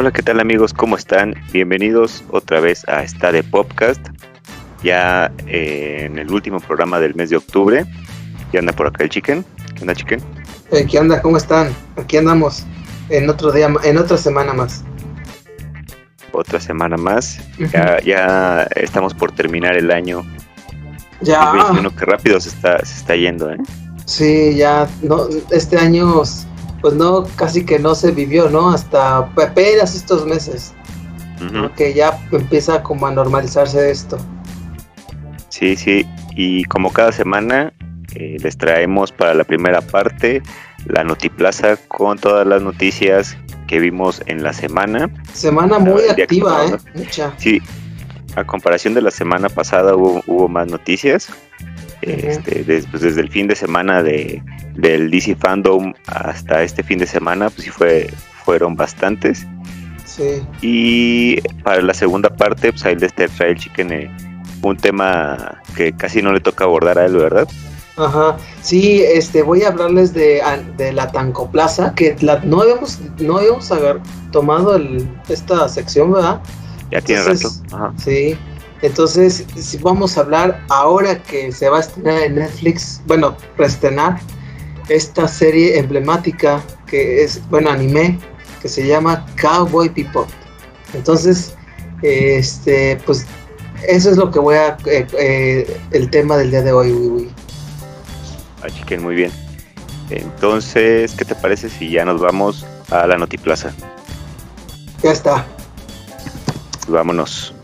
Hola, ¿qué tal amigos? ¿Cómo están? Bienvenidos otra vez a Esta de Podcast. Ya eh, en el último programa del mes de octubre. Ya anda por acá el Chicken. ¿Qué onda, Chicken? Eh, ¿Qué onda? ¿Cómo están? Aquí andamos en otro día, en otra semana más. Otra semana más. Ya, ya estamos por terminar el año. Ya. 2021, que rápido se está, se está yendo, ¿eh? Sí, ya. No, este año, pues no, casi que no se vivió, ¿no? Hasta apenas estos meses. ¿no? Que ya empieza como a normalizarse esto. Sí, sí. Y como cada semana, eh, les traemos para la primera parte la Notiplaza con todas las noticias que vimos en la semana. Semana muy activa, ¿eh? Mucha. Sí, a comparación de la semana pasada hubo, hubo más noticias. Este, des- pues, desde el fin de semana de, del DC Fandom hasta este fin de semana, pues sí fue, fueron bastantes. Sí. Y para la segunda parte, pues ahí de este Trail Chicken, eh, un tema que casi no le toca abordar a él, ¿verdad? Ajá, sí, este, voy a hablarles de, de la Tancoplaza, que la, no habíamos, no habíamos agar- tomado el, esta sección, ¿verdad? Ya tiene Entonces, rato. Ajá. Sí, entonces sí, vamos a hablar ahora que se va a estrenar en Netflix, bueno, reestrenar esta serie emblemática que es, bueno, anime, que se llama Cowboy Bebop. Entonces, este, pues eso es lo que voy a, eh, eh, el tema del día de hoy. Ah, Chicken, muy bien. Entonces, ¿qué te parece si ya nos vamos a la Notiplaza? Ya está. Vámonos.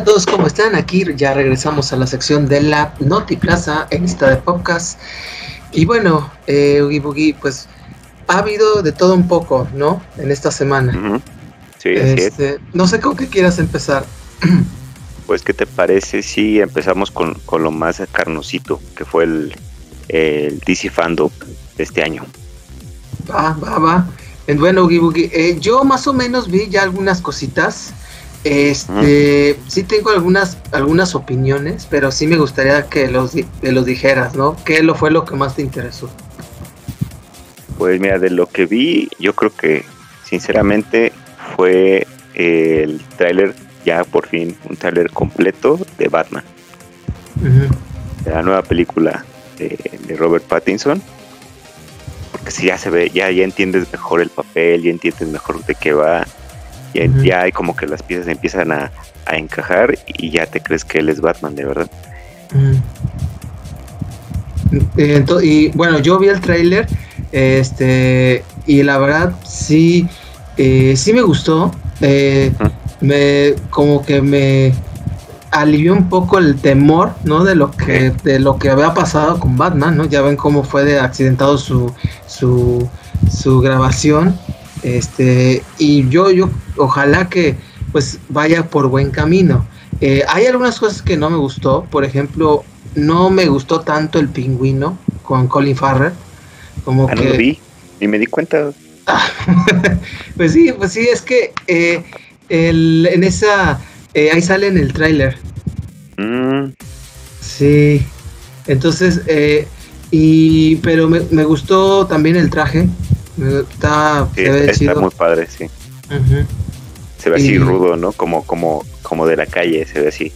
A todos, ¿cómo están? Aquí ya regresamos a la sección de la Noti Plaza en esta de podcast. Y bueno, eh, Boogie, pues ha habido de todo un poco, ¿no? En esta semana. Sí, así es. Este, no sé con qué quieras empezar. Pues, ¿qué te parece si empezamos con, con lo más carnosito, que fue el, el DC Fandom de este año? Va, va, va. Bueno, Oogie Boogie, eh, yo más o menos vi ya algunas cositas. Este, sí tengo algunas, algunas opiniones, pero sí me gustaría que los, que los dijeras, ¿no? ¿Qué lo fue lo que más te interesó? Pues mira, de lo que vi, yo creo que sinceramente fue el tráiler, ya por fin, un tráiler completo de Batman, de la nueva película de, de Robert Pattinson. Porque si ya se ve, ya, ya entiendes mejor el papel, ya entiendes mejor de qué va, Ujú. ya hay como que las piezas empiezan a, a encajar y ya te crees que él es Batman, de verdad. Mm. Eh, y bueno, yo vi el tráiler, este, y la verdad sí, eh, sí me gustó. eh, me, como que me alivió un poco el temor, ¿no? De lo que, de lo que había pasado con Batman, ¿no? Ya ven cómo fue de accidentado su, su, su grabación. Este, y yo, yo, ojalá que pues vaya por buen camino. Eh, hay algunas cosas que no me gustó, por ejemplo, no me gustó tanto el pingüino con Colin Farrell, como Ah, no que lo vi, ni me di cuenta. pues sí, pues sí, es que eh, el- en esa eh, ahí sale en el tráiler. Mm, Sí. Entonces, eh, y pero me, me gustó también el traje. Está, sí, está chido. muy padre, sí. Se ve así rudo, ¿no? Como, como, como de la calle, se ve así.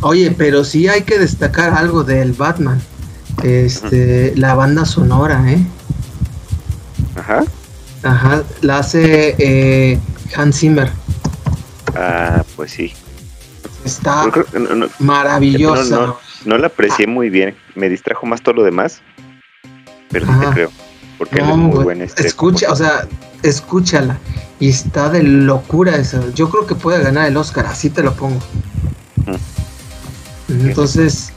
Oye, pero sí hay que destacar algo del Batman. Este, la banda sonora, ¿eh? Ajá. Ajá, la hace eh, Hans Zimmer. Ah, pues sí. Está no, no- maravillosa. no, no la aprecié muy bien. Me distrajo más todo lo demás. Pero sí te creo. Porque él es muy buen este. escucha, o sea, escúchala. Y está de locura eso. Yo creo que puede ganar el Oscar, así te lo pongo. Entonces,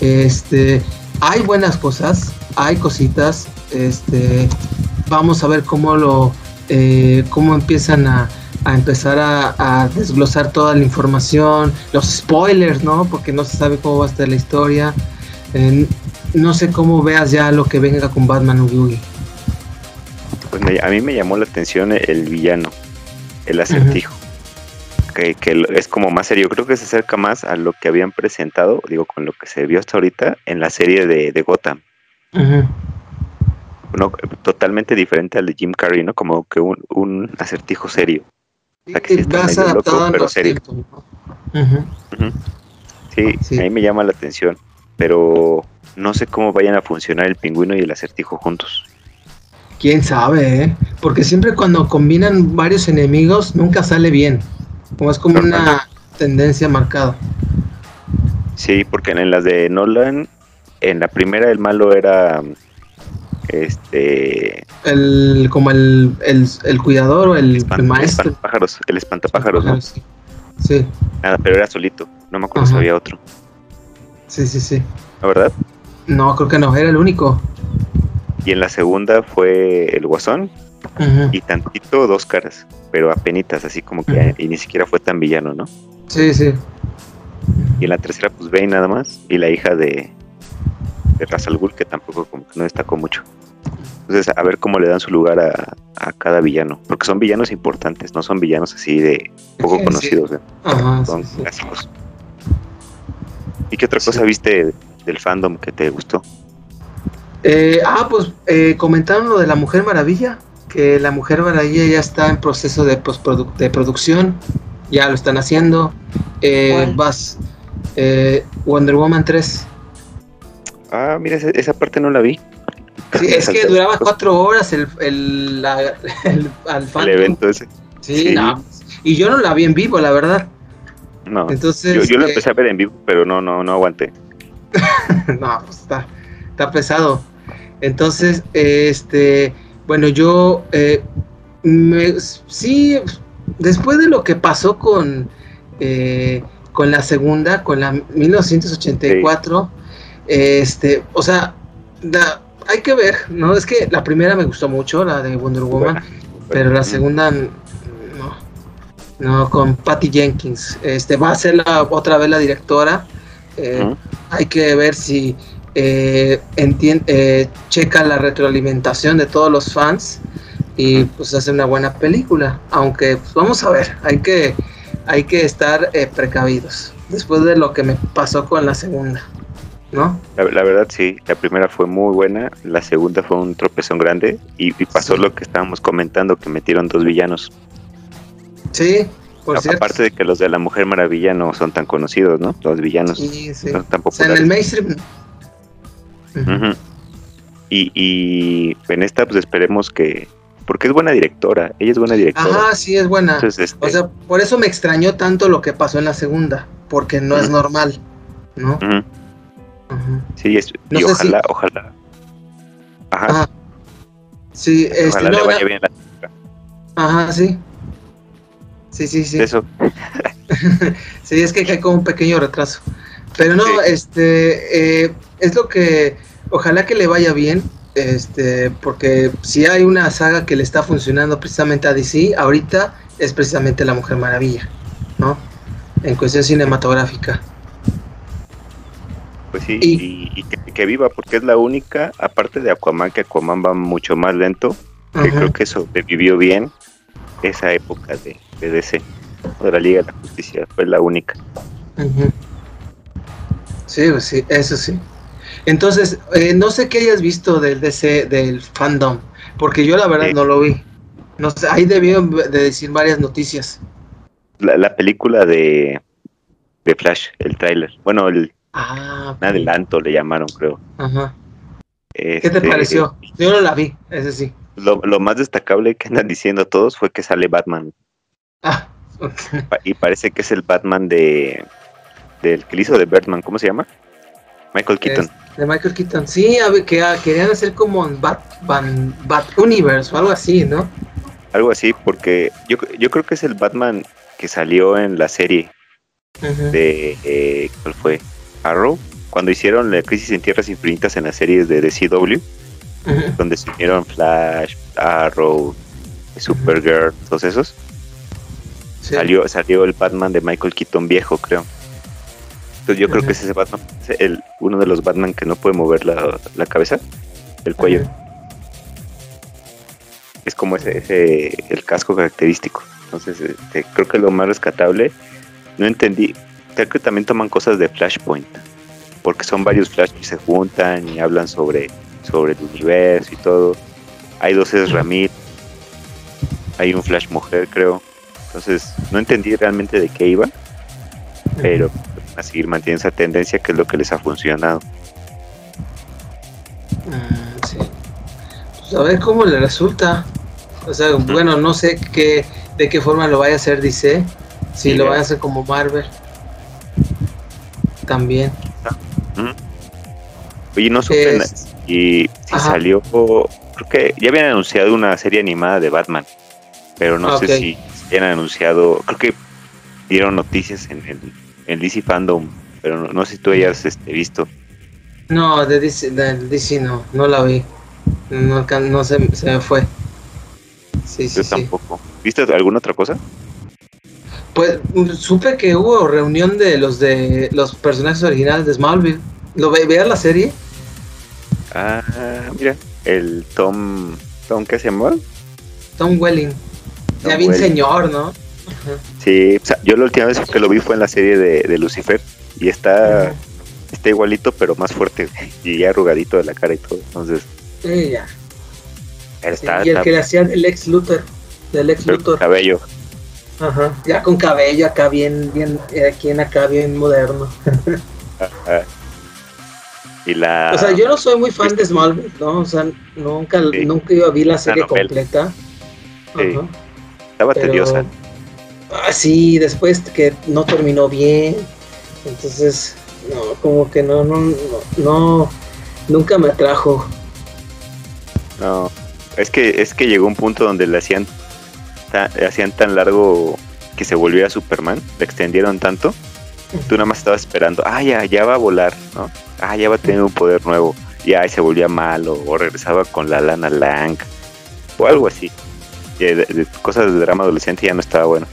este, hay buenas cosas, hay cositas, este, vamos a ver cómo lo, eh, cómo empiezan a, a empezar a, a desglosar toda la información, los spoilers, ¿no? Porque no se sabe cómo va a estar la historia. Eh, no sé cómo veas ya lo que venga con Batman Oogie. Pues me- a mí me llamó la atención el villano, el acertijo. Que, es como más serio. Creo que se acerca más a lo que habían presentado, digo, con lo que se vio hasta ahorita en la serie de, de Gotham. Totalmente diferente al de Jim Carrey, ¿no? Como que un, un acertijo serio. sea, que sí adaptado loco, pero serio. Sí, Sí. a mí me llama la atención, pero no sé cómo vayan a funcionar el pingüino y el acertijo juntos. Quién sabe, ¿eh? Porque siempre cuando combinan varios enemigos nunca sale bien. Como es como una tendencia marcada. Sí, porque en las de Nolan, en la primera el malo era este El, como el, el, el cuidador o el, espan- el maestro. espantapájaros, el espantapájaros, ¿no? Sí. Sí, Nada, pero era solito, no me acuerdo si había otro, sí, sí, sí. ¿la verdad? No, creo que no, era el único. Y en la segunda fue el Guasón y tantito dos caras, pero apenitas, así como que y ni siquiera fue tan villano, ¿no? Sí, sí. Y en la tercera pues Bane nada más y la hija de, de Ra's al Ghul que tampoco como que no destacó mucho. Entonces a ver cómo le dan su lugar a, a cada villano, porque son villanos importantes, no son villanos así de poco Sí, sí. conocidos, ¿eh? Ajá, son sí, clásicos. ¿Y qué otra cosa viste del fandom que te gustó? Eh, ah, pues eh, comentaron lo de la Mujer Maravilla, que la Mujer Maravilla ya está en proceso de, postproduc- de producción, ya lo están haciendo. Eh, vas, eh, Wonder Woman 3. Ah, mira, esa, esa parte no la vi. Sí, es que duraba cuatro horas el, el, la- el, evento ese. Sí, Sí. no, y yo no la vi en vivo, la verdad. No. Entonces, Yo, yo lo eh, empecé a ver en vivo, pero no, no, no aguanté. no, pues está, está pesado. Entonces, este, bueno, yo eh, me- sí, después de lo que pasó con, eh, con la segunda, con la 1984, este, o sea, hay que ver, ¿no? Es que la primera me gustó mucho, la de Wonder Woman, pero la segunda no, no, con Patty Jenkins, este, va a ser la, otra vez la directora. eh, hay que ver si eh, eh, checa la retroalimentación de todos los fans y pues hace una buena película. Aunque pues, vamos a ver, hay que, hay que estar eh, precavidos después de lo que me pasó con la segunda, ¿no? La, la verdad sí, la primera fue muy buena, la segunda fue un tropezón grande y, y pasó Sí. lo que estábamos comentando, que metieron dos villanos. Sí, por A- cierto. Aparte de que los de la Mujer Maravilla no son tan conocidos, ¿no? Los villanos Sí, sí. no son tan O sea, en el mainstream. Y, y en esta pues esperemos que... Porque es buena directora, ella es buena directora. Ajá, sí, es buena. Entonces, este, O sea, por eso me extrañó tanto lo que pasó en la segunda, porque no es normal, ¿no? sí, es- No y ojalá, ojalá. Ajá, Ajá. Sí, este, ojalá no, le vaya bien la Ajá, sí. Sí, sí, sí. eso. Sí, es que hay como un pequeño retraso. Pero no, Sí. este, eh, es lo que, ojalá que le vaya bien, este, porque si hay una saga que le está funcionando precisamente a DC, ahorita es precisamente La Mujer Maravilla, ¿no? En cuestión cinematográfica. Pues sí, Y- y, y que, que viva, porque es la única, aparte de Aquaman, que Aquaman va mucho más lento, que creo que sobrevivió bien esa época de, de DC, de la Liga de la Justicia, fue la única. Sí, pues sí, eso sí. Entonces, eh, no sé qué hayas visto del DC, del fandom, porque yo la verdad no lo vi. No sé, ahí debieron de decir varias noticias. La, la película de, de Flash, el tráiler, bueno, el Ah, un adelanto le llamaron, creo. Ajá. ¿Qué te Este, pareció? Yo no la vi, ese sí. Lo, lo más destacable que andan diciendo todos fue que sale Batman, Ah, pa- y parece que es el Batman de del que hizo de Batman, ¿cómo se llama? Michael Keaton. De Michael Keaton. Sí, a ver, que ah, querían hacer como en Bat, Ban- Bat Universe o algo así, ¿no? Algo así, porque yo, yo creo que es el Batman que salió en la serie de. eh, ¿Cuál fue? Arrow. Cuando hicieron la Crisis en Tierras Infinitas en las series de DCW, donde se unieron Flash, Arrow, Supergirl, todos esos. Sí. Salió, salió el Batman de Michael Keaton viejo, creo. Entonces yo creo que es ese Batman, es el, uno de los Batman que no puede mover la, la cabeza, el cuello. Ajá. Es como ese, ese el casco característico. Entonces este, creo que lo más rescatable, no entendí, creo que también toman cosas de Flashpoint, porque son varios Flash que se juntan y hablan sobre, sobre el universo y todo. Hay dos Ezra Miller, hay un Flash mujer, creo. Entonces no entendí realmente de qué iba, pero a seguir manteniendo esa tendencia que es lo que les ha funcionado. Mm, sí. Pues a ver cómo le resulta. O sea, bueno, no sé qué, de qué forma lo vaya a hacer DC. Si Sí, lo ya. vaya a hacer como Marvel. También. Oye, no supe Es- y si Ajá. salió, creo que ya habían anunciado una serie animada de Batman, pero no Ah, sé si habían anunciado, creo que dieron noticias en el en DC Fandom, pero no, no sé si tú hayas este, visto. No, de DC, de DC no, no la vi. No, alcan- no se, se me fue. Sí, sí, Yo sí. tampoco. ¿Viste alguna otra cosa? Pues supe que hubo reunión de los de los personajes originales de Smallville. ¿Lo ve, veas la serie? Ah, mira, el Tom, Tom ¿qué se llama? Tom Welling. Tom ya bien Welling. señor, ¿no? Ajá. Sí, o sea, yo la última vez que lo vi fue en la serie de, de Lucifer y está, Ajá. está igualito pero más fuerte y ya arrugadito de la cara y todo. Entonces, Sí, ya. está, y el está- que le hacía el ex Luthor. Del ex pero con Luthor. cabello. Ajá. Ya con cabello acá bien, bien, eh, aquí en acá bien moderno. Ajá. Y la. O sea, yo no soy muy fan de Smallville, ¿no? O sea, nunca, Sí. nunca yo vi la serie completa. Sí. Ajá. estaba pero- tediosa. Ah, sí, después que no terminó bien. Entonces, no, como que no, no, no, no, nunca me atrajo. No. Es que, es que llegó un punto donde le hacían, ta- le hacían tan largo que se volviera Superman. Le extendieron tanto. Tú nada más estabas esperando. Ah, ya, ya va a volar, ¿no? Ah, ya va a tener un poder nuevo. Y ay, se volvía malo. O regresaba con la lana Lang. O algo así. De- de cosas de drama adolescente ya no estaba bueno.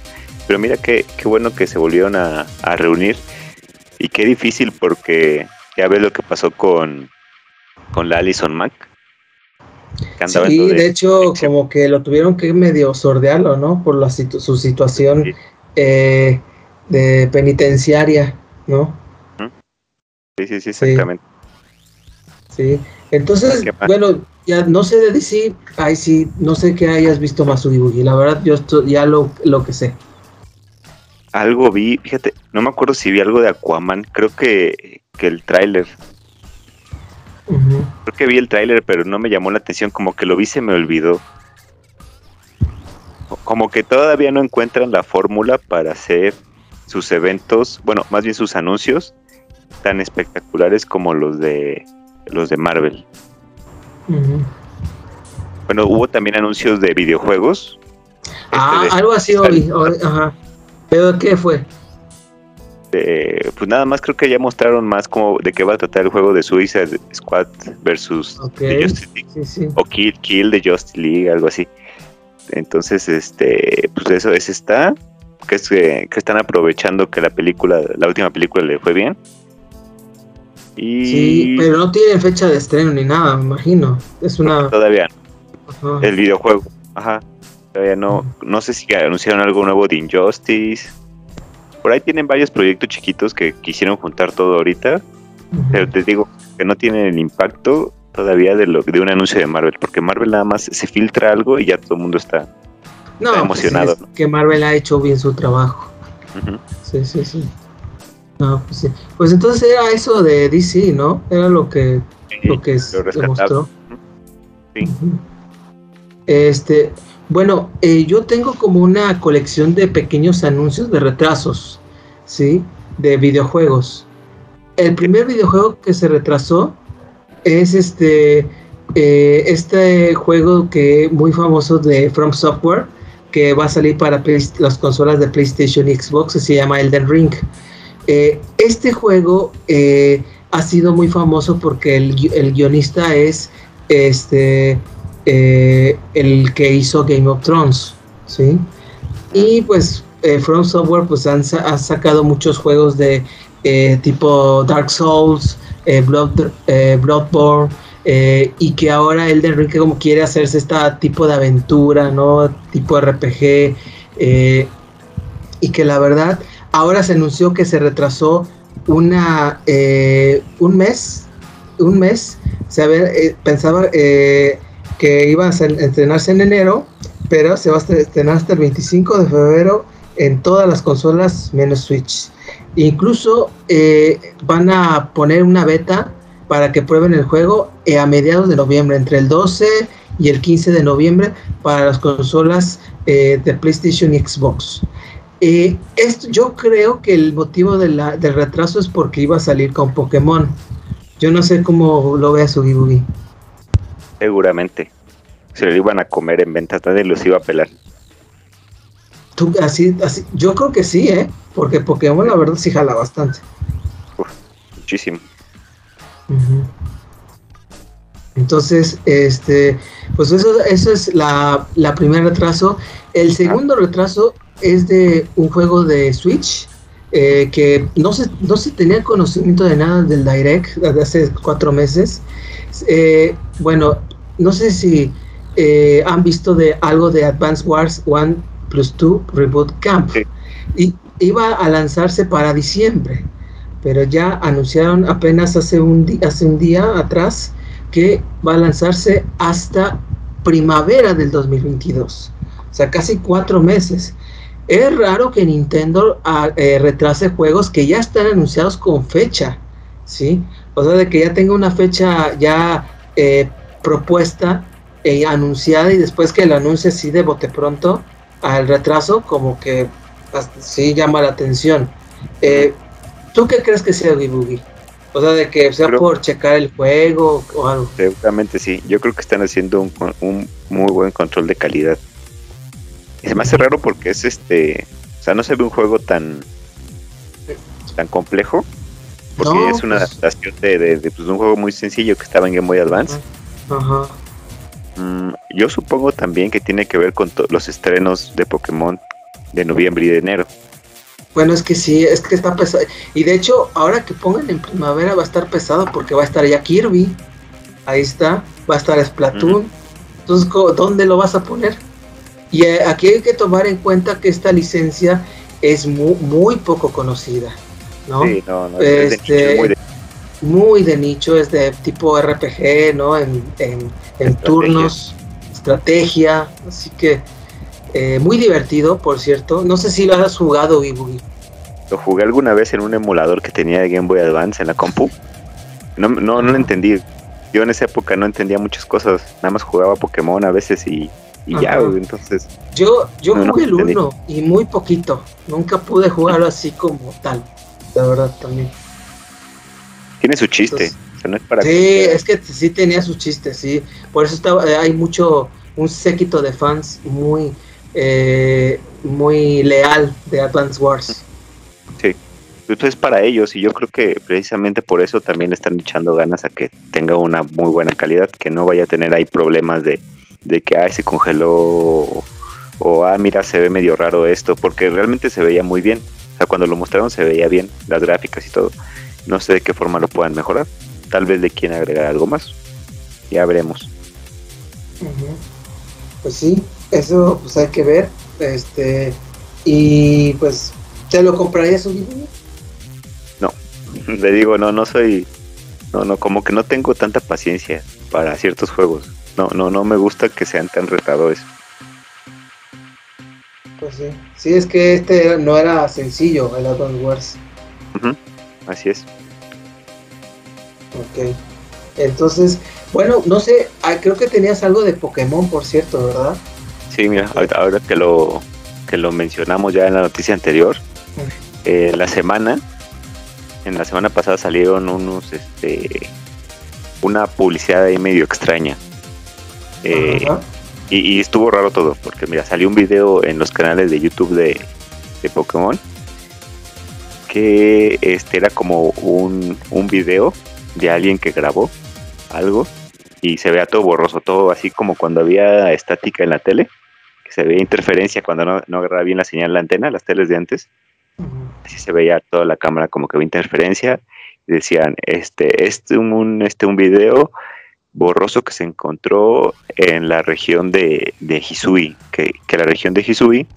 Pero mira qué, qué bueno que se volvieron a, a reunir. Y qué difícil porque ya ves lo que pasó con, con la Alison Mack. Sí, de hecho, como que lo tuvieron que medio sordearlo, ¿no? Por la situ- su situación Sí. eh, de penitenciaria, ¿no? Sí, sí, sí, exactamente. Sí. Entonces, ¿Qué bueno, ya no sé de DC, ay sí, no sé que hayas visto más Boogie. La verdad, yo esto- ya lo, lo que sé. Algo vi, fíjate, no me acuerdo si vi algo de Aquaman. Creo que, que el tráiler. Creo que vi el tráiler, pero no me llamó la atención. Como que lo vi, se me olvidó. Como que todavía no encuentran la fórmula para hacer sus eventos, bueno, más bien sus anuncios tan espectaculares como los de los de Marvel. Bueno, hubo también anuncios de videojuegos. Ah, Este de- algo así hoy, hoy, ajá. ¿Pero qué fue? de- pues nada más creo que ya mostraron más como de qué va a tratar el juego de Suicide Squad versus Ok. The Justice League. Sí, sí. o Kill, Kill de Justice League, algo así. Entonces, este, pues eso, ese está, que es que, que están aprovechando que la película, la última película le fue bien. Y Sí, pero no tienen fecha de estreno ni nada, me imagino. Es una. todavía no, ajá. el videojuego, ajá, todavía no, no sé si anunciaron algo nuevo de Injustice. Por ahí tienen varios proyectos chiquitos que quisieron juntar todo ahorita, pero te digo que no tienen el impacto todavía de lo de un anuncio de Marvel, porque Marvel nada más se filtra algo y ya todo el mundo está no, está pues emocionado, es que Marvel ha hecho bien su trabajo. Sí, sí, sí. No, pues sí. Pues entonces era eso de DC, ¿no? Era lo que, lo que se rescatable. mostró. Sí. Este, bueno, eh, yo tengo como una colección de pequeños anuncios de retrasos, ¿sí? De videojuegos. El primer videojuego que se retrasó es este, eh, este juego que muy famoso de From Software que va a salir para las consolas de PlayStation y Xbox, se llama Elden Ring. Eh, este juego ha sido muy famoso porque el, el guionista es este eh, el que hizo Game of Thrones, ¿sí? Y pues eh, From Software pues han, ha sacado muchos juegos de eh, tipo Dark Souls, Blood, Bloodborne, y que ahora Elden Ring como quiere hacerse este tipo de aventura, ¿no? Tipo RPG, y que la verdad ahora se anunció que se retrasó una un mes, un mes, eh, pensaba que iba a estrenarse en enero, pero se va a estrenar hasta el 25 de febrero en todas las consolas menos Switch. Incluso eh, van a poner una beta para que prueben el juego eh, a mediados de noviembre, entre el 12 y el 15 de noviembre para las consolas eh, de PlayStation y Xbox. Esto, yo creo que el motivo del retraso es porque iba a salir con Pokémon. Yo no sé cómo lo vea Sugi Boogie. Seguramente. Se lo iban a comer en ventas, nadie los iba a pelar. Tú, así, así, yo creo que sí, ¿eh? Porque Pokémon la verdad sí jala bastante. Muchísimo. Entonces, este, pues eso, eso es la, la primer retraso. El segundo retraso es de un juego de Switch eh, que no se, no se tenía conocimiento de nada del Direct desde hace cuatro meses. Eh, bueno, no sé si eh, han visto de algo de Advance Wars 1 plus 2 Reboot Camp. Sí. Y iba a lanzarse para diciembre, pero ya anunciaron apenas hace un, hace un día atrás que va a lanzarse hasta primavera del 2022. O sea, casi cuatro meses. Es raro que Nintendo ah, eh, retrase juegos que ya están anunciados con fecha, ¿sí? O sea, de que ya tenga una fecha ya eh, propuesta e anunciada y después que lo anuncie así de bote pronto al retraso, como que sí llama la atención. Eh, ¿Tú qué crees que sea Oogie Boogie? O sea, de que sea Creo- por checar el juego o algo. Seguramente sí. Yo creo que están haciendo un, un muy buen control de calidad. Y se me hace raro porque es este. O sea, no se ve un juego tan. tan complejo. Porque No, es una pues- adaptación de, de- de, pues, un juego muy sencillo que estaba en Game Boy Advance. Ajá. Mm, yo supongo también que tiene que ver con los estrenos de Pokémon de noviembre y de enero. Bueno, es que sí, es que está pesado. Y de hecho, ahora que pongan en primavera va a estar pesado porque va a estar ya Kirby. Ahí está. Va a estar Splatoon. Entonces, ¿co- ¿dónde lo vas a poner? Y eh, aquí hay que tomar en cuenta que esta licencia es muy, muy poco conocida. ¿no? Sí, no, no, es de Este, nicho, muy de- muy de nicho, es de tipo RPG, ¿no? En, en- turnos, estrategia, así que eh, muy divertido, por cierto. No sé si lo has jugado, Ibugi. Lo jugué alguna vez en un emulador que tenía de Game Boy Advance en la compu. No, no, no lo entendí. Yo en esa época no entendía muchas cosas. Nada más jugaba Pokémon a veces y, y ya, Entonces, Yo, yo No, no jugué el entendí. 1 y muy poquito. Nunca pude jugarlo así como tal. La verdad también. Tiene su chiste. Entonces, o sea, no es para Sí, que- es que sí tenía sus chistes, sí. Por eso estaba, eh, hay mucho, un séquito de fans muy, eh, muy leal de Advance Wars. Entonces es para ellos y yo creo que precisamente por eso también están echando ganas a que tenga una muy buena calidad, que no vaya a tener ahí problemas de, de que ay, se congeló o, o, ah mira se ve medio raro esto, porque realmente se veía muy bien. O sea, cuando lo mostraron se veía bien, las gráficas y todo. No sé de qué forma lo puedan mejorar. Tal vez le quieran agregar algo más. Ya veremos. Pues sí, eso pues hay que ver. Este, y pues, ¿te lo comprarías un video? Le digo, no, no soy, no, no, como que no tengo tanta paciencia para ciertos juegos. No, no, no me gusta que sean tan retadores. Pues sí. Sí, es que este era- no era sencillo, el Advance Wars. Así es. Ok. Entonces, bueno, no sé, ah, creo que tenías algo de Pokémon, por cierto, ¿verdad? Sí, mira, ahorita, ahora que lo que lo mencionamos ya en la noticia anterior, eh, la semana, en la semana pasada salieron unos, este, una publicidad ahí medio extraña. Eh, y, y estuvo raro todo, porque mira, salió un video en los canales de YouTube de, de Pokémon que este era como un, un video de alguien que grabó algo y se vea todo borroso, todo así como cuando había estática en la tele, que se veía interferencia cuando no, no agarraba bien la señal la antena, las teles de antes. Así se veía toda la cámara como que había interferencia. Y decían, este, este un, este un video borroso que se encontró en la región de, de Hisui, que, que la región de Hisui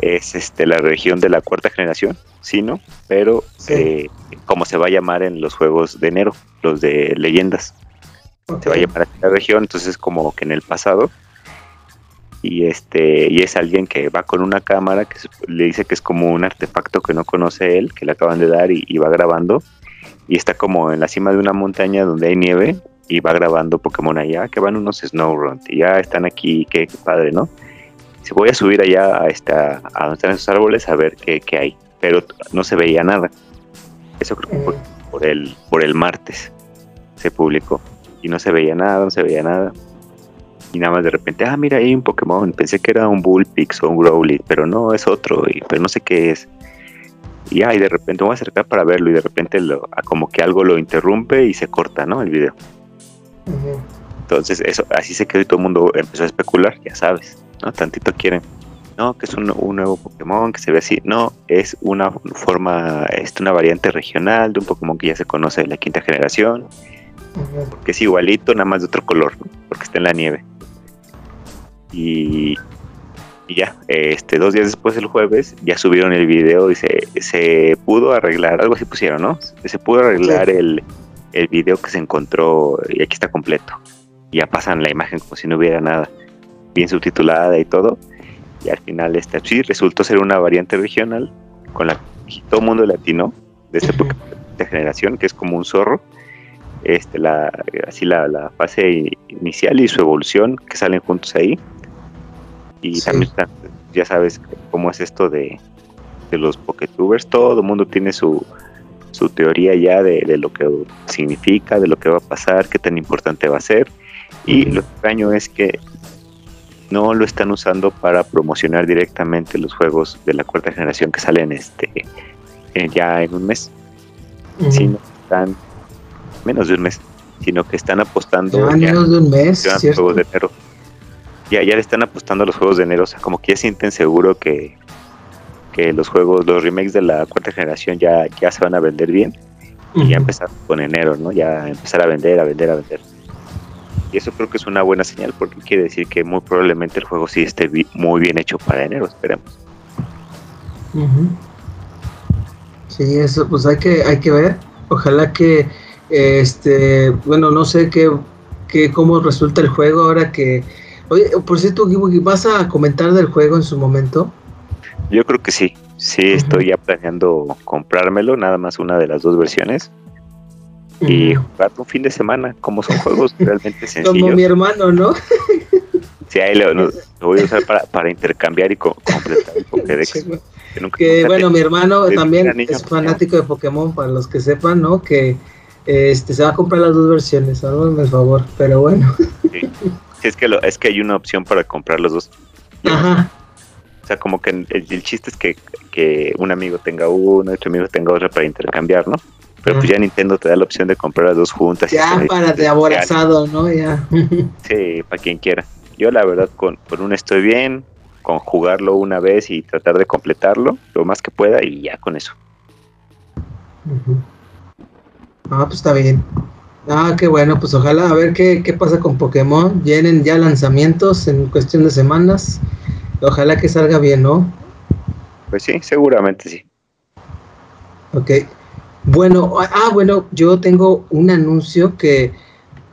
es este, la región de la cuarta generación, sí, ¿no? Pero Sí. eh, como se va a llamar en los juegos de enero, los de leyendas, se va a llamar así la región, entonces como que en el pasado. Y este, y es alguien que va con una cámara que le dice que es como un artefacto que no conoce él, que le acaban de dar y, y va grabando. Y está como en la cima de una montaña donde hay nieve y va grabando Pokémon allá, que van unos Snowrun y ya están aquí, qué, qué padre, ¿no? Se voy a subir allá a, esta, a donde están esos árboles a ver qué, qué hay, pero no se veía nada. Eso creo que Ujú. por el, por el martes se publicó y no se veía nada, no se veía nada. Y nada más de repente, ah, mira, hay un Pokémon. Pensé que era un Bullpix o un Growlithe, pero no, es otro, y, pero no sé qué es. Y ah, y de repente me voy a acercar para verlo y de repente lo, como que algo lo interrumpe y se corta, ¿no? El video. Entonces, eso, así se quedó y todo el mundo empezó a especular, ya sabes, ¿no? Tantito quieren. No, que es un, un nuevo Pokémon que se ve así. No, es una forma, es una variante regional de un Pokémon que ya se conoce de la quinta generación, que es igualito, nada más de otro color, ¿no? porque está en la nieve. Y, y ya, este, dos días después, el jueves, ya subieron el video y se, se pudo arreglar, algo así pusieron, ¿no? Se pudo arreglar Sí. el, el video que se encontró y aquí está completo. Ya pasan la imagen como si no hubiera nada, bien subtitulada y todo. Y al final, este, sí, resultó ser una variante regional con la que todo el mundo latino de Ujú. Pokémon de generación, que es como un zorro. Este, la, así la, la fase inicial y su evolución que salen juntos ahí. Y Sí. también está- ya sabes cómo es esto de, de los Poketubers. Todo el mundo tiene su, su teoría ya de, de lo que significa, de lo que va a pasar, qué tan importante va a ser. Y lo extraño es que no lo están usando para promocionar directamente los juegos de la cuarta generación que salen este eh, ya en un mes, Ujú. sino que están menos de un mes, sino que están apostando ya menos de un mes, juegos de enero. Ya, ya le están apostando a los juegos de enero, o sea, como que ya sienten seguro que, que los juegos, los remakes de la cuarta generación ya, ya se van a vender bien y ya empezar con enero, ¿no? Ya empezar a vender, a vender, a vender. Y eso creo que es una buena señal porque quiere decir que muy probablemente el juego sí esté muy bien hecho para enero, esperemos. Sí, eso pues hay que, hay que ver. Ojalá que, este, bueno, no sé qué, qué, cómo resulta el juego ahora que... Oye, por cierto, ¿vas a comentar del juego en su momento? Yo creo que sí, sí estoy ya planeando comprármelo, nada más una de las dos versiones y jugar un fin de semana, como son juegos realmente Como sencillos. mi hermano, ¿no? Sí, ahí lo, voy a usar para, para intercambiar y co- completar el Pokédex. que nunca- Que nunca bueno, te- mi hermano también es fanático de Pokémon, para los que sepan, ¿no? Que este se va a comprar las dos versiones, háganme el favor, pero bueno. Sí, Sí, es que lo, es que hay una opción para comprar los dos. Ajá. O sea, como que el, el chiste es que, que un amigo tenga uno, otro amigo tenga otro para intercambiar, ¿no? Pero pues ya Nintendo te da la opción de comprar las dos juntas. y Ya está- para de aborazado, ¿no? Ya. Sí, para quien quiera. Yo la verdad con, con uno estoy bien, con jugarlo una vez y tratar de completarlo lo más que pueda y ya con eso. Ah, pues está bien. Ah, qué bueno, pues ojalá a ver qué, qué pasa con Pokémon. Vienen ya lanzamientos en cuestión de semanas. Ojalá que salga bien, ¿no? Pues sí, seguramente sí. Ok. Bueno, ah, bueno, yo tengo un anuncio que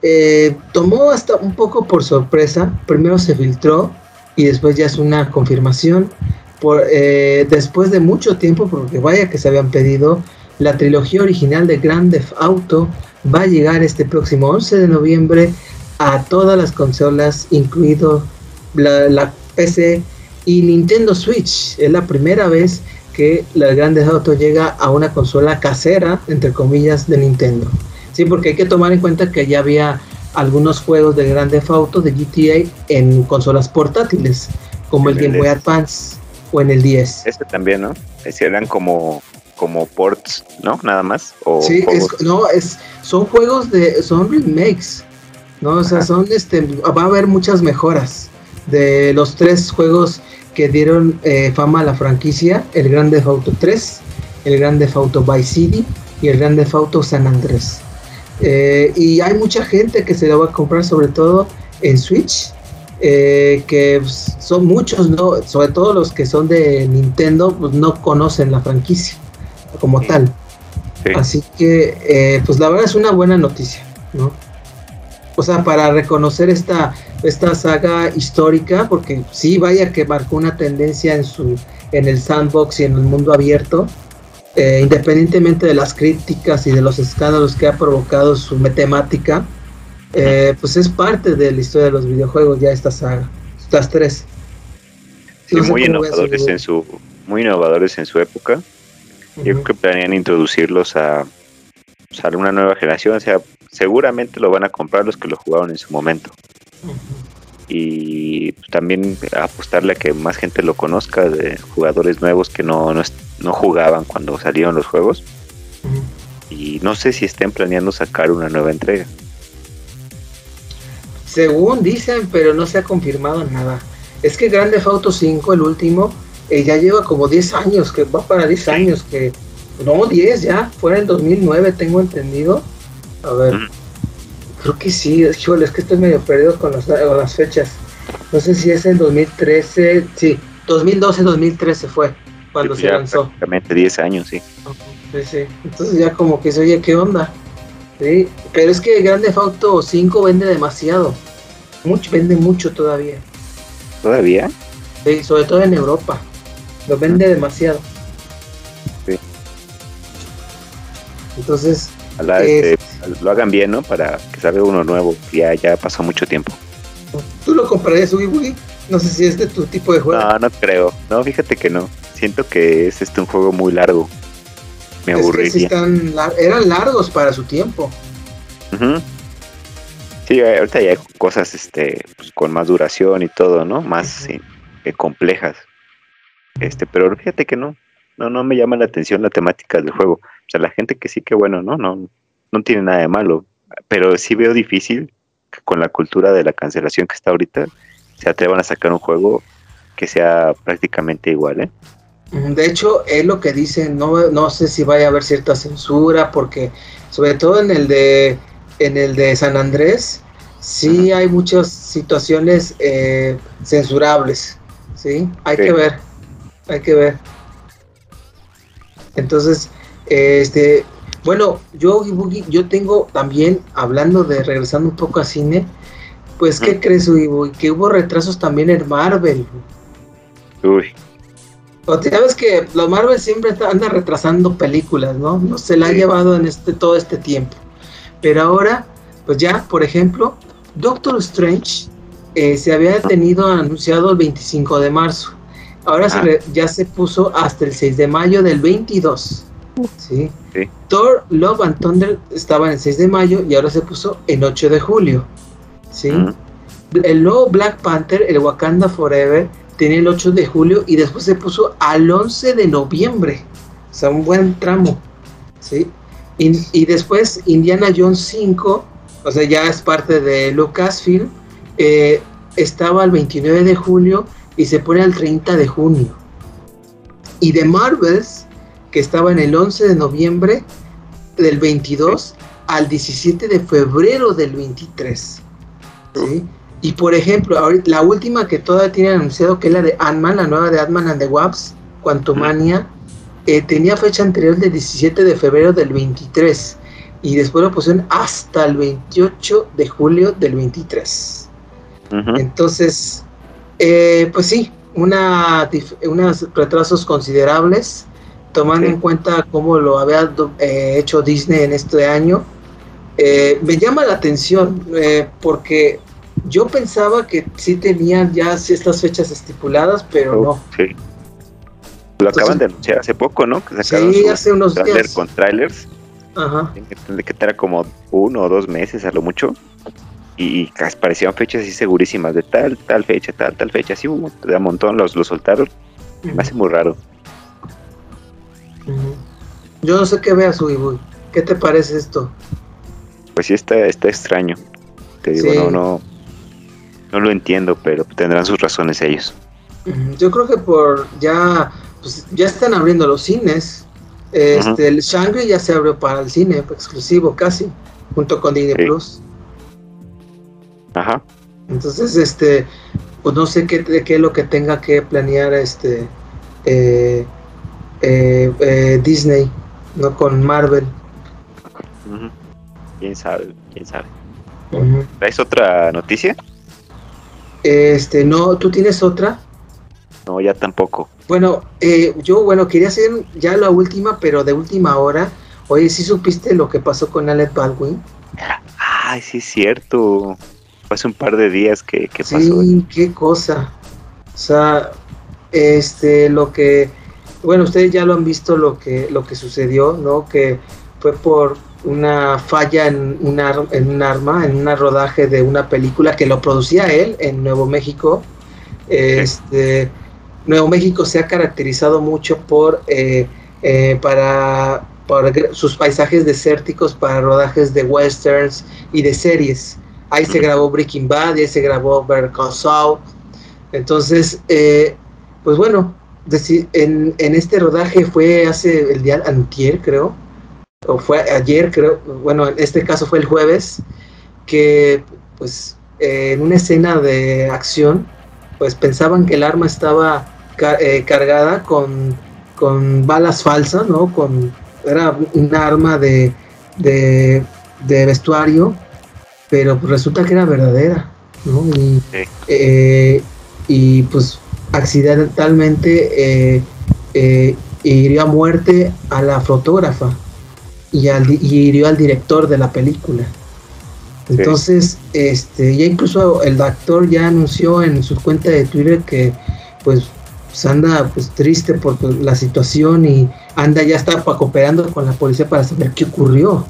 eh, tomó hasta un poco por sorpresa. Primero se filtró y después ya es una confirmación. Por, eh, después de mucho tiempo, porque vaya que se habían pedido, la trilogía original de Grand Theft Auto va a llegar este próximo 11 de noviembre a todas las consolas, incluido la, la PC y Nintendo Switch. Es la primera vez que la Grand Theft Auto llega a una consola casera, entre comillas, de Nintendo. Sí, porque hay que tomar en cuenta que ya había algunos juegos de Grand Theft Auto de GTA en consolas portátiles, como el En el Game Boy. Advance o en el 10. Este también, ¿no? Ese eran como, como ports, ¿no? Nada más. O Sí, es, no, es, son juegos de, son remakes, ¿no? O sea, Ajá. son, este, va a haber muchas mejoras. De los tres juegos que dieron eh, fama a la franquicia, el Grand Theft Auto 3, el Grand Theft Auto Vice City y el Grand Theft Auto San Andrés. Eh, y hay mucha gente que se lo va a comprar, sobre todo en Switch, eh, que pues, son muchos, ¿no? sobre todo los que son de Nintendo, pues no conocen la franquicia como tal. Sí. Así que, pues la verdad es una buena noticia, ¿no? O sea, para reconocer esta, esta saga histórica, porque sí, vaya que marcó una tendencia en su, en el sandbox y en el mundo abierto, eh, independientemente de las críticas y de los escándalos que ha provocado su temática, eh, pues es parte de la historia de los videojuegos ya esta saga, estas tres. Sí, No muy innovadores en su muy innovadores en su época. Yo creo que planean introducirlos a, pues, a una nueva generación. O sea, seguramente lo van a comprar los que lo jugaron en su momento. Y también apostarle a que más gente lo conozca de jugadores nuevos que no, no, no jugaban cuando salieron los juegos. Y no sé si estén planeando sacar una nueva entrega. Según dicen, pero no se ha confirmado nada. Es que Grand Theft Auto 5, el último, eh, ya lleva como 10 años, que va para 10 años, que no 10 ya, fue en el 2009, tengo entendido. A ver, creo que sí, híjole, es que estoy medio perdido con, las- con las fechas. No sé si es en 2013, sí, 2012-2013 fue cuando Sí, se ya lanzó. Prácticamente 10 años, sí. Sí, sí. Entonces ya como que se oye, ¿qué onda? Sí, pero es que Grand Theft Auto 5 vende demasiado. Mucho, vende mucho todavía. ¿Todavía? Sí, sobre todo en Europa. Lo vende demasiado. Sí. Entonces, Ojalá Es- este, lo hagan bien, ¿no? Para que salga uno nuevo. Ya, ya pasó mucho tiempo. ¿tú lo comprarías, Boogie? No sé si es de tu tipo de juego. No, no creo. No, fíjate que no. Siento que es este un juego muy largo. Me Es que sí aburriría. están lar- eran largos para su tiempo. Sí, eh, ahorita ya hay cosas este, pues, con más duración y todo, ¿no? Más eh, eh, complejas. Este, pero fíjate que no. No, no me llama la atención la temática del juego. O sea, la gente que sí que bueno, ¿no? No, no tiene nada de malo. Pero sí veo difícil que con la cultura de la cancelación que está ahorita se atrevan a sacar un juego que sea prácticamente igual, ¿eh? De hecho, es lo que dicen, no, no sé si vaya a haber cierta censura, porque sobre todo en el de en el de San Andrés, sí hay muchas situaciones eh, censurables, ¿sí? Hay Sí. que ver, hay que ver. Entonces, este, bueno, yo, Boogie, yo tengo también, hablando de, regresando un poco a cine, pues, ¿qué Ujú. crees, Boogie? Que hubo retrasos también en Marvel. Uy, O sea, sabes que los Marvel siempre anda retrasando películas, ¿no? No se la ha llevado en este todo este tiempo. Pero ahora, pues ya, por ejemplo, Doctor Strange eh, se había tenido anunciado el 25 de marzo. Ahora se Ah. re- ya se puso hasta el 6 de mayo del 22. ¿Sí? Sí. Thor, Love and Thunder estaba en el 6 de mayo y ahora se puso en 8 de julio. ¿sí? El nuevo Black Panther, el Wakanda Forever, tenía el 8 de julio y después se puso al 11 de noviembre. O sea, un buen tramo. ¿sí? Y, y después Indiana Jones 5, o sea, ya es parte de Lucasfilm, eh, estaba el 29 de julio y se pone al 30 de junio. Y de Marvels, que estaba en el 11 de noviembre del 22 al 17 de febrero del 23. ¿sí? Y por ejemplo, ahorita, la última que todavía tienen anunciado, que es la de Ant-Man, la nueva de Ant-Man and the Wasp, Quantumania, eh, tenía fecha anterior del 17 de febrero del 23. Y después lo pusieron hasta el 28 de julio del 23. Ujú. Entonces, eh, pues sí, una, unos retrasos considerables, tomando Sí. en cuenta cómo lo había eh, hecho Disney en este año. Eh, me llama la atención eh, porque yo pensaba que sí tenían ya estas fechas estipuladas, pero no. Sí. Lo acaban de anunciar hace poco, ¿no? Que sacaron Sí, hace unos días. con trailers. Ajá. de que era como uno o dos meses a lo mucho. Y parecían fechas así segurísimas de tal, tal fecha, tal, tal fecha. Así hubo de a montón los, los soltaron. Me hace muy raro. Yo no sé qué veas, Uy, ¿Qué te parece esto? Pues sí, está, está extraño. Te digo, Sí. no, no. No lo entiendo, pero tendrán sus razones ellos. Yo creo que por ya, pues ya están abriendo los cines. Este, el Shangri ya se abrió para el cine exclusivo casi, junto con Disney Sí. Plus. Ajá. Entonces, este, pues no sé qué, qué es lo que tenga que planear este eh, eh, eh, Disney, no con Marvel. ¿Quién sabe? ¿Quién sabe? ¿Traes otra noticia? Este, no, ¿tú tienes otra? No, ya tampoco. Bueno, eh, yo, bueno, quería hacer ya la última, pero de última hora. Oye, ¿sí supiste lo que pasó con Alec Baldwin? Ay, sí es cierto. Hace un par de días que, que pasó. Sí, qué cosa. O sea, este, lo que, bueno, ustedes ya lo han visto lo que, lo que sucedió, ¿no? Que fue por una falla en un, ar- en un arma, en un rodaje de una película que lo producía él en Nuevo México. Este, Nuevo México se ha caracterizado mucho por, eh, eh, para, sus paisajes desérticos para rodajes de westerns y de series. Ahí se grabó Breaking Bad, ahí se grabó Better. Entonces, eh, pues bueno, en, en este rodaje fue hace el día antier, creo, o fue ayer, creo, bueno, en este caso fue el jueves, que pues eh, en una escena de acción, pues pensaban que el arma estaba eh, cargada con, con balas falsas, ¿no? Con, era un arma de, de, de vestuario, pero resulta que era verdadera, ¿no? Y, Sí. eh, y pues accidentalmente eh, eh, hirió a muerte a la fotógrafa y, al, y hirió al director de la película. Entonces, este, ya incluso el actor ya anunció en su cuenta de Twitter que pues, pues, anda pues triste por pues, la situación y anda ya está cooperando con la policía para saber qué ocurrió,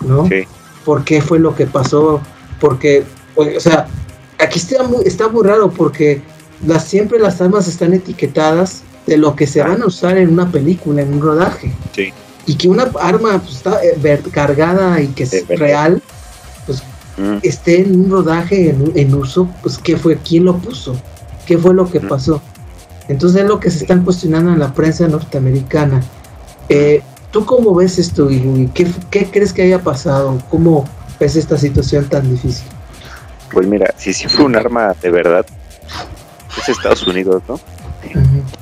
¿no? Sí. por qué fue lo que pasó, porque, o o sea, aquí está muy, está muy raro porque las, siempre las armas están etiquetadas de lo que se van a usar en una película, en un rodaje. Sí. Y que una arma pues, está eh, ver- cargada y que es real, Mm, esté en un rodaje en, en uso, pues qué fue, quién lo puso, qué fue lo que Ujú. pasó. Entonces es lo que se están cuestionando en la prensa norteamericana. Eh, ¿Tú cómo ves esto, Igui? ¿Qué, ¿Qué crees que haya pasado? ¿Cómo ves esta situación tan difícil? Pues mira, si sí fue un arma de verdad, es Estados Unidos, ¿no?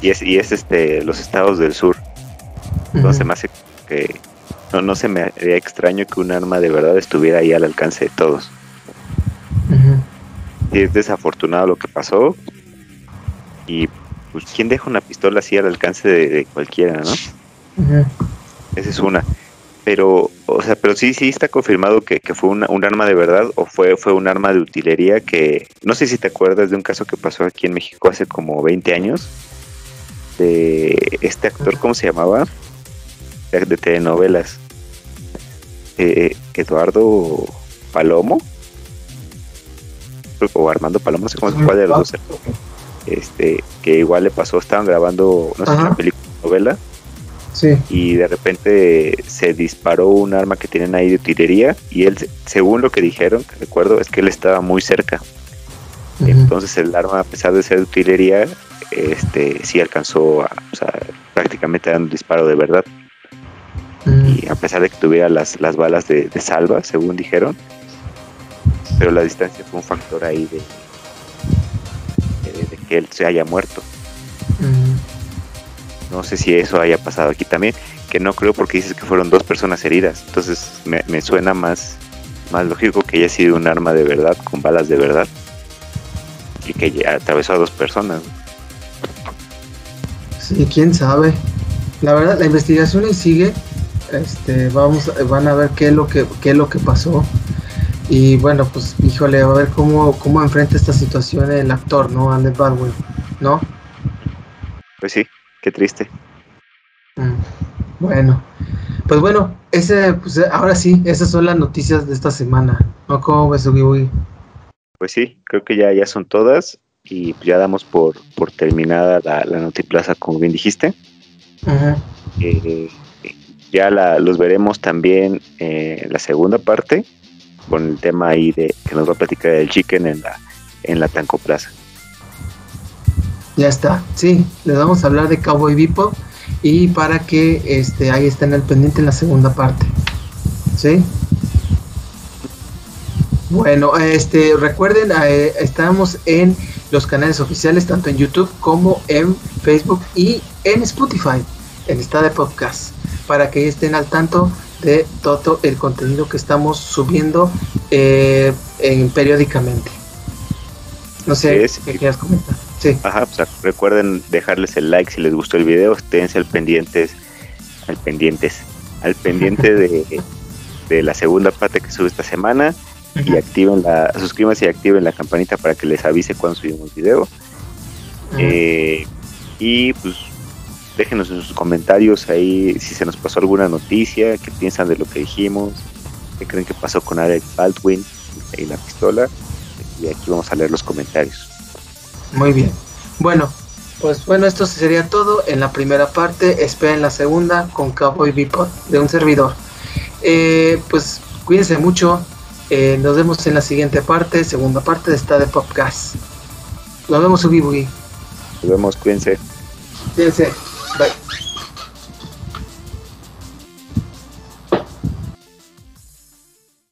Y es, y es este los estados del sur. Entonces me hace que no, no se me haría extraño que un arma de verdad estuviera ahí al alcance de todos. ujú. Y es desafortunado lo que pasó. Y pues quién deja una pistola así al alcance de, de cualquiera, ¿no? Esa es una. Pero, o sea, pero sí, sí está confirmado que, que fue una- un arma de verdad o fue, fue un arma de utilería que, no sé si te acuerdas de un caso que pasó aquí en México hace como 20 años, de este actor, ¿cómo se llamaba? De, telenovelas. Eh, Eduardo Palomo. O Armando Palomo, no sé cómo cuál de los dos. Este, que igual le pasó, estaban grabando, no sé, una película, novela, Sí. y de repente se disparó un arma que tienen ahí de utilería y él, según lo que dijeron, que recuerdo, es que él estaba muy cerca. Entonces el arma, a pesar de ser de utilería, este, sí alcanzó a, o sea, prácticamente dar un disparo de verdad. Y a pesar de que tuviera las, las balas de, de salva, según dijeron, pero la distancia fue un factor ahí de, de- de que él se haya muerto. No sé si eso haya pasado aquí también, que no creo porque dices que fueron dos personas heridas. Entonces me, me suena más, más lógico que haya sido un arma de verdad, con balas de verdad, y que atravesó a dos personas. Sí, quién sabe. La verdad, la investigación ahí sigue. Este, vamos, van a ver qué es lo que, qué es lo que pasó. Y bueno, pues, híjole, a ver cómo, cómo enfrenta esta situación el actor, ¿no? Alec Baldwin, ¿no? Pues sí, qué triste. Mm, Bueno, pues bueno, ese, pues ahora sí, esas son las noticias de esta semana, ¿no? ¿Cómo ves, Ugi? Pues sí, creo que ya, ya son todas y ya damos por, por terminada la, la Notiplaza, como bien dijiste. Ujú, Eh, ya la, los veremos también eh, en la segunda parte, con el tema ahí de que nos va a platicar el chicken en la, en la Tanco Plaza. Ya está, sí, les vamos a hablar de Cowboy Bebop y para que este ahí estén al pendiente en la segunda parte. ¿Sí? Bueno, este recuerden, eh, estamos en los canales oficiales tanto en YouTube como en Facebook y en Spotify, en esta de podcast, para que estén al tanto de todo el contenido que estamos subiendo eh, en, periódicamente. No sé Sí, qué quieras comentar. Sí, Ajá, pues recuerden dejarles el like si les gustó el video, esténse al pendientes, al pendientes, al pendiente de, de la segunda parte que sube esta semana y activen la, suscríbanse y activen la campanita para que les avise cuando subimos video. Eh, y pues déjenos en sus comentarios ahí si se nos pasó alguna noticia, qué piensan de lo que dijimos, qué creen que pasó con Alec Baldwin y la pistola. Y aquí vamos a leer los comentarios. Muy bien. Bueno, pues bueno, esto sería todo en la primera parte. Esperen la segunda con Cowboy Bebop de un servidor. Eh, pues cuídense mucho. Eh, nos vemos en la siguiente parte, segunda parte de esta de Popcast. Nos vemos, Boogie. Nos vemos, cuídense. Cuídense. Bye.